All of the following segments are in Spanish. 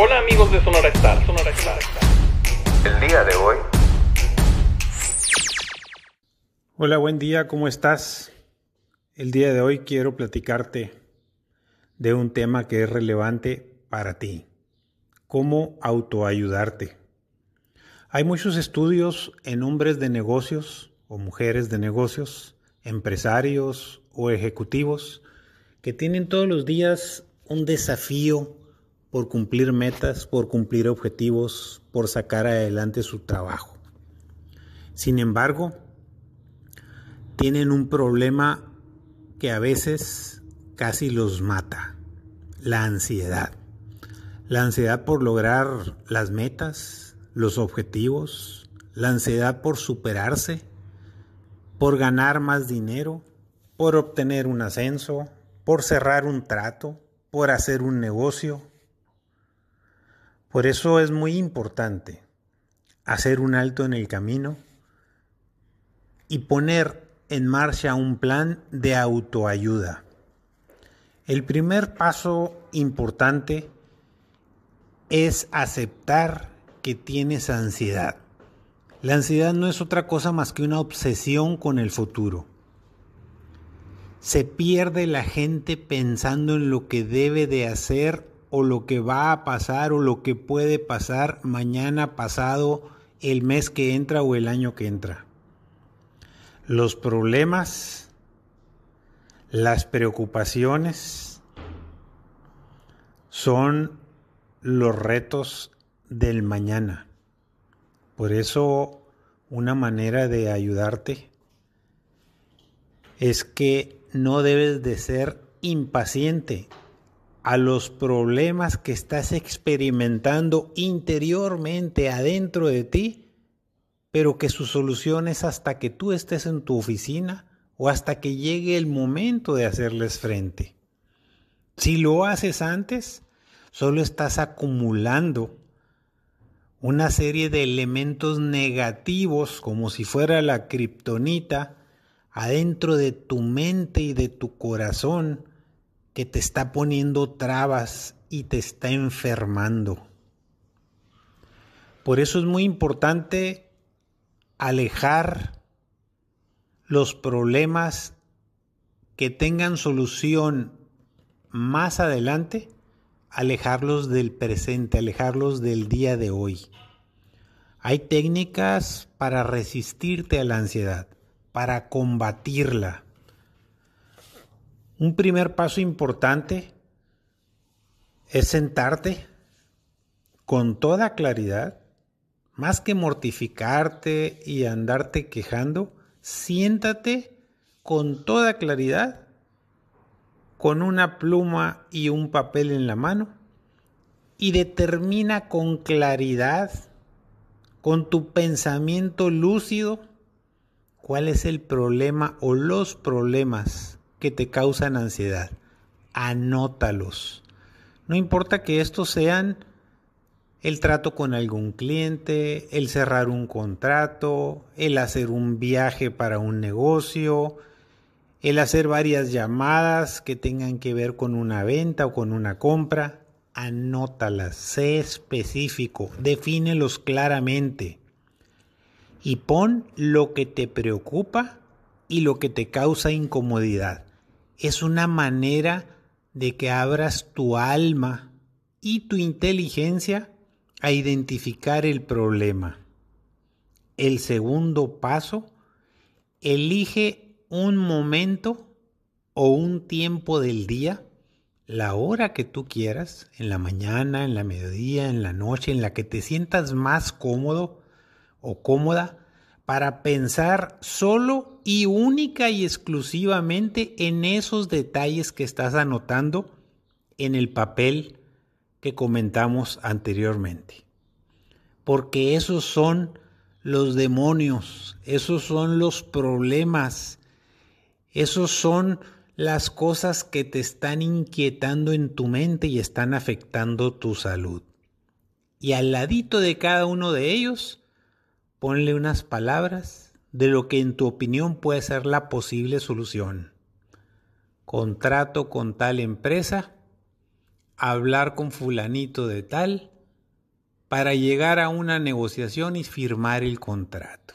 Hola amigos de Sonora Star, Sonora Star. El día de hoy. Hola, buen día, ¿cómo estás? El día de hoy quiero platicarte de un tema que es relevante para ti. Cómo autoayudarte. Hay muchos estudios en hombres de negocios o mujeres de negocios, empresarios o ejecutivos que tienen todos los días un desafío por cumplir metas, por cumplir objetivos, por sacar adelante su trabajo. Sin embargo, tienen un problema que a veces casi los mata, la ansiedad. La ansiedad por lograr las metas, los objetivos, la ansiedad por superarse, por ganar más dinero, por obtener un ascenso, por cerrar un trato, por hacer un negocio. Por eso es muy importante hacer un alto en el camino y poner en marcha un plan de autoayuda. El primer paso importante es aceptar que tienes ansiedad. La ansiedad no es otra cosa más que una obsesión con el futuro se pierde la gente pensando en lo que debe de hacer o lo que va a pasar o lo que puede pasar mañana, pasado, el mes que entra o el año que entra. Los problemas, las preocupaciones son los retos del mañana. Por eso una manera de ayudarte es que no debes de ser impaciente a los problemas que estás experimentando interiormente adentro de ti, pero que su solución es hasta que tú estés en tu oficina o hasta que llegue el momento de hacerles frente. Si lo haces antes, solo estás acumulando una serie de elementos negativos como si fuera la kriptonita adentro de tu mente y de tu corazón que te está poniendo trabas y te está enfermando. Por eso es muy importante alejar los problemas que tengan solución más adelante, alejarlos del presente, alejarlos del día de hoy. Hay técnicas para resistirte a la ansiedad para combatirla. Un primer paso importante es sentarte con toda claridad, más que mortificarte y andarte quejando, siéntate con toda claridad, con una pluma y un papel en la mano, y determina con claridad, con tu pensamiento lúcido, cuál es el problema o los problemas que te causan ansiedad. Anótalos. No importa que estos sean el trato con algún cliente, el cerrar un contrato, el hacer un viaje para un negocio, el hacer varias llamadas que tengan que ver con una venta o con una compra. Anótalas, sé específico, defínelos claramente y pon lo que te preocupa y lo que te causa incomodidad. Es una manera de que abras tu alma y tu inteligencia a identificar el problema. El segundo paso, elige un momento o un tiempo del día, la hora que tú quieras, en la mañana, en la mediodía, en la noche, en la que te sientas más cómodo, o cómoda para pensar solo y única y exclusivamente en esos detalles que estás anotando en el papel que comentamos anteriormente. Porque esos son los demonios, esos son los problemas, esos son las cosas que te están inquietando en tu mente y están afectando tu salud. Y al ladito de cada uno de ellos, ponle unas palabras de lo que en tu opinión puede ser la posible solución. Contrato con tal empresa hablar con fulanito de tal para llegar a una negociación y firmar el contrato.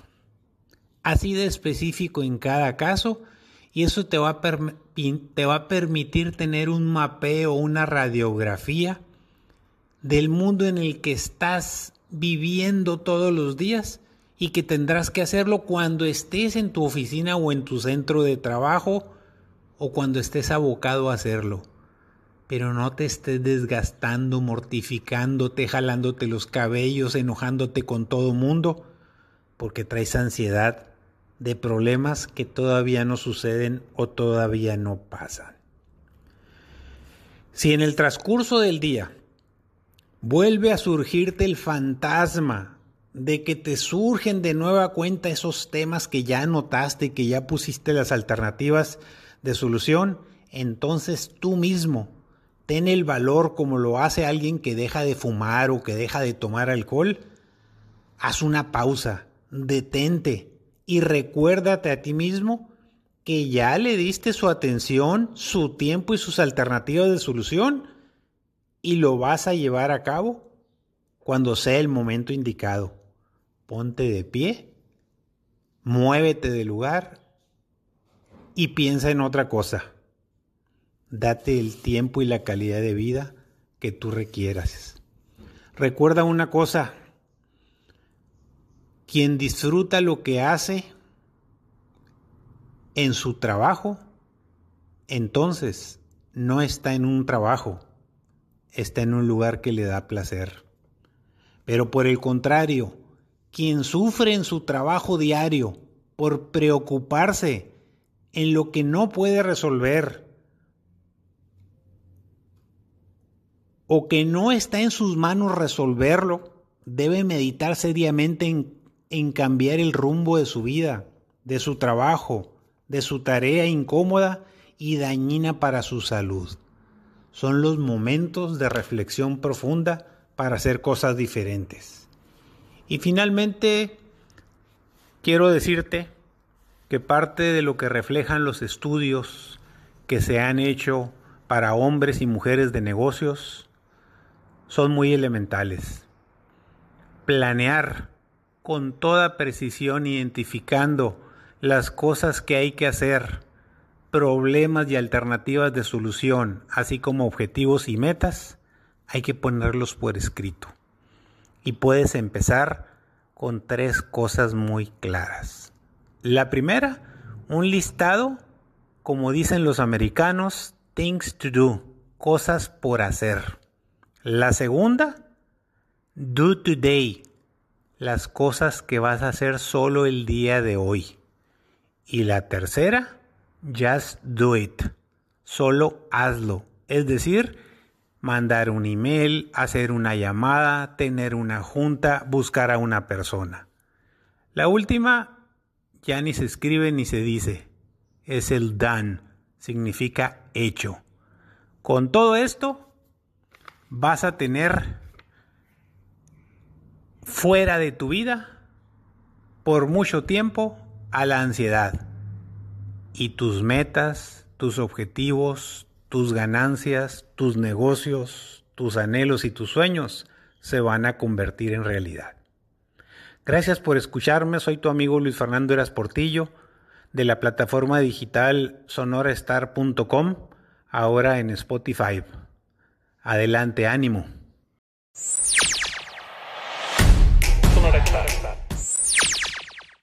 Así de específico en cada caso y eso te va a, permitir tener un mapeo, una radiografía del mundo en el que estás viviendo todos los días y que tendrás que hacerlo cuando estés en tu oficina o en tu centro de trabajo o cuando estés abocado a hacerlo. Pero no te estés desgastando, mortificándote, jalándote los cabellos, enojándote con todo mundo, porque traes ansiedad de problemas que todavía no suceden o todavía no pasan. Si en el transcurso del día vuelve a surgirte el fantasma de que te surgen de nueva cuenta esos temas que ya notaste, que ya pusiste las alternativas de solución, entonces tú mismo ten el valor como lo hace alguien que deja de fumar o que deja de tomar alcohol. Haz una pausa, detente y recuérdate a ti mismo que ya le diste su atención, su tiempo y sus alternativas de solución y lo vas a llevar a cabo cuando sea el momento indicado. Ponte de pie, muévete del lugar y piensa en otra cosa. Date el tiempo y la calidad de vida que tú requieras. Recuerda una cosa, quien disfruta lo que hace en su trabajo, entonces no está en un trabajo, está en un lugar que le da placer. Pero por el contrario, quien sufre en su trabajo diario por preocuparse en lo que no puede resolver o que no está en sus manos resolverlo, debe meditar seriamente en, en cambiar el rumbo de su vida, de su trabajo, de su tarea incómoda y dañina para su salud. Son los momentos de reflexión profunda para hacer cosas diferentes. Y finalmente, quiero decirte que parte de lo que reflejan los estudios que se han hecho para hombres y mujeres de negocios son muy elementales. Planear con toda precisión identificando las cosas que hay que hacer, problemas y alternativas de solución, así como objetivos y metas, hay que ponerlos por escrito. Y puedes empezar con tres cosas muy claras. La primera, un listado, como dicen los americanos, things to do, cosas por hacer. La segunda, do today, las cosas que vas a hacer solo el día de hoy. Y la tercera, just do it, solo hazlo. Es decir, mandar un email, hacer una llamada, tener una junta, buscar a una persona. La última ya ni se escribe ni se dice. Es el done, significa hecho. Con todo esto, vas a tener fuera de tu vida por mucho tiempo a la ansiedad. Y tus metas, tus objetivos, tus ganancias, tus negocios, tus anhelos y tus sueños se van a convertir en realidad. Gracias por escucharme, soy tu amigo Luis Fernando Eras Portillo de la plataforma digital sonorastar.com, ahora en Spotify. Adelante, ánimo.